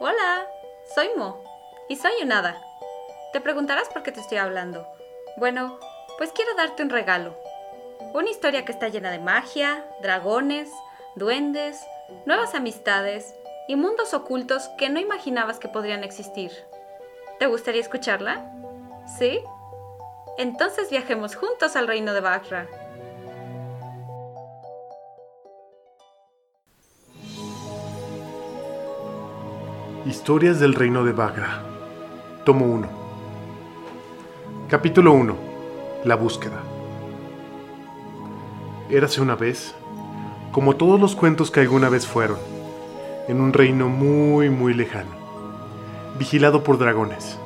Hola, soy Mo y soy un hada. Te preguntarás por qué te estoy hablando. Bueno, pues quiero darte un regalo. Una historia que está llena de magia, dragones, duendes, nuevas amistades y mundos ocultos que no imaginabas que podrían existir. ¿Te gustaría escucharla? ¿Sí? Entonces viajemos juntos al reino de Bagra. Historias del Reino de Bagra. Tomo 1. Capítulo 1. La búsqueda. Érase una vez, como todos los cuentos que alguna vez fueron, en un reino muy, muy lejano, vigilado por dragones.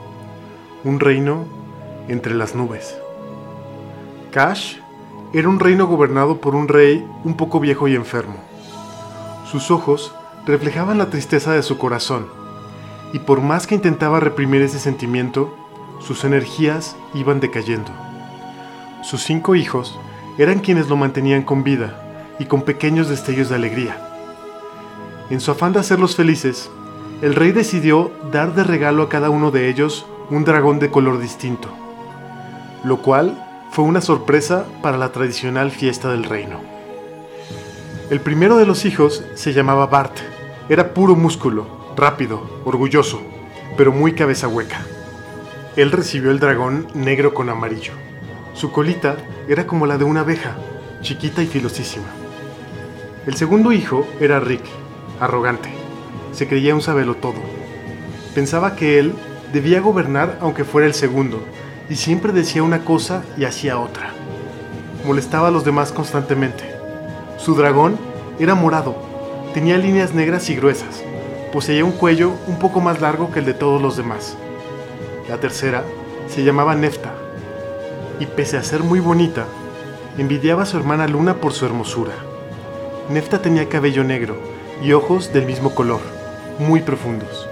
Un reino entre las nubes. Kash era un reino gobernado por un rey un poco viejo y enfermo. Sus ojos reflejaban la tristeza de su corazón y por más que intentaba reprimir ese sentimiento, sus energías iban decayendo. Sus cinco hijos eran quienes lo mantenían con vida y con pequeños destellos de alegría. En su afán de hacerlos felices, el rey decidió dar de regalo a cada uno de ellos un dragón de color distinto, lo cual fue una sorpresa para la tradicional fiesta del reino. El primero de los hijos se llamaba Bart, era puro músculo rápido, orgulloso, pero muy cabeza hueca. Él recibió el dragón negro con amarillo. Su colita era como la de una abeja, chiquita y filosísima. El segundo hijo era Rick, arrogante. Se creía un todo. Pensaba que él debía gobernar aunque fuera el segundo, y siempre decía una cosa y hacía otra. Molestaba a los demás constantemente. Su dragón era morado, tenía líneas negras y gruesas, poseía un cuello un poco más largo que el de todos los demás. La tercera se llamaba Nefta, y pese a ser muy bonita, envidiaba a su hermana Luna por su hermosura. Nefta tenía cabello negro y ojos del mismo color, muy profundos.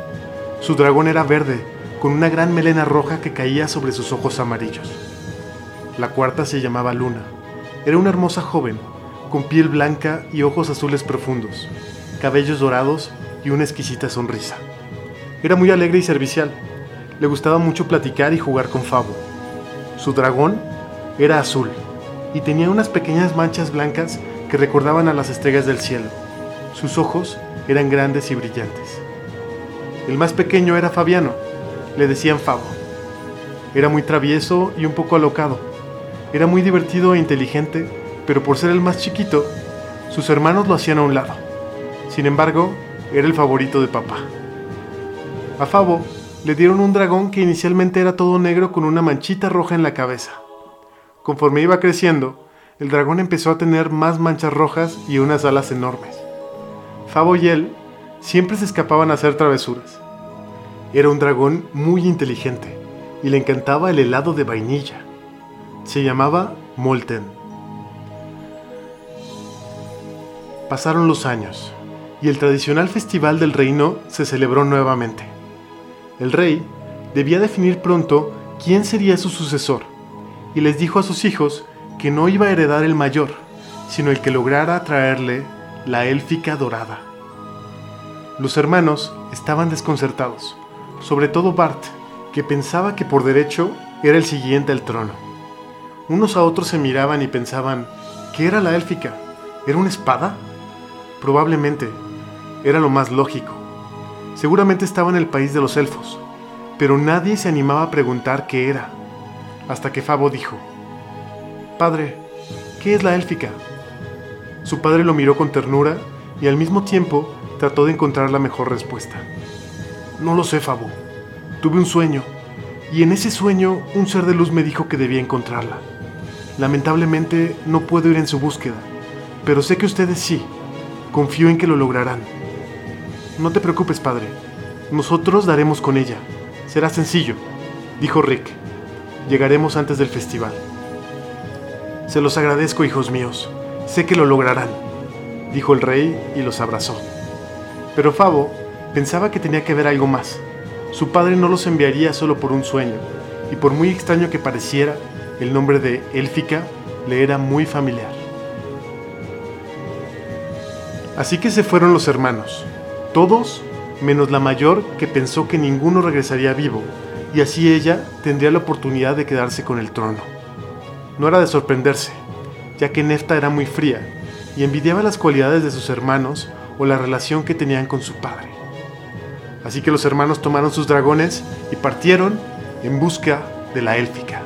Su dragón era verde, con una gran melena roja que caía sobre sus ojos amarillos. La cuarta se llamaba Luna. Era una hermosa joven, con piel blanca y ojos azules profundos, cabellos dorados y una exquisita sonrisa. Era muy alegre y servicial. Le gustaba mucho platicar y jugar con Fabo. Su dragón era azul y tenía unas pequeñas manchas blancas que recordaban a las estrellas del cielo. Sus ojos eran grandes y brillantes. El más pequeño era Fabiano, le decían Fabo. Era muy travieso y un poco alocado. Era muy divertido e inteligente, pero por ser el más chiquito, sus hermanos lo hacían a un lado. Sin embargo, era el favorito de papá. A Fabo le dieron un dragón que inicialmente era todo negro con una manchita roja en la cabeza. Conforme iba creciendo, el dragón empezó a tener más manchas rojas y unas alas enormes. Fabo y él siempre se escapaban a hacer travesuras. Era un dragón muy inteligente y le encantaba el helado de vainilla. Se llamaba Molten. Pasaron los años y el tradicional festival del reino se celebró nuevamente. El rey debía definir pronto quién sería su sucesor, y les dijo a sus hijos que no iba a heredar el mayor, sino el que lograra traerle la élfica dorada. Los hermanos estaban desconcertados, sobre todo Bart, que pensaba que por derecho era el siguiente al trono. Unos a otros se miraban y pensaban, ¿qué era la élfica? ¿Era una espada? Probablemente, era lo más lógico. Seguramente estaba en el país de los elfos, pero nadie se animaba a preguntar qué era, hasta que Fabo dijo, Padre, ¿qué es la élfica? Su padre lo miró con ternura y al mismo tiempo trató de encontrar la mejor respuesta. No lo sé, Fabo. Tuve un sueño, y en ese sueño un ser de luz me dijo que debía encontrarla. Lamentablemente no puedo ir en su búsqueda, pero sé que ustedes sí. Confío en que lo lograrán. No te preocupes, padre. Nosotros daremos con ella. Será sencillo, dijo Rick. Llegaremos antes del festival. Se los agradezco, hijos míos. Sé que lo lograrán, dijo el rey y los abrazó. Pero Fabo pensaba que tenía que ver algo más. Su padre no los enviaría solo por un sueño, y por muy extraño que pareciera, el nombre de Élfica le era muy familiar. Así que se fueron los hermanos, todos menos la mayor que pensó que ninguno regresaría vivo, y así ella tendría la oportunidad de quedarse con el trono. No era de sorprenderse, ya que Nefta era muy fría y envidiaba las cualidades de sus hermanos o la relación que tenían con su padre. Así que los hermanos tomaron sus dragones y partieron en busca de la élfica.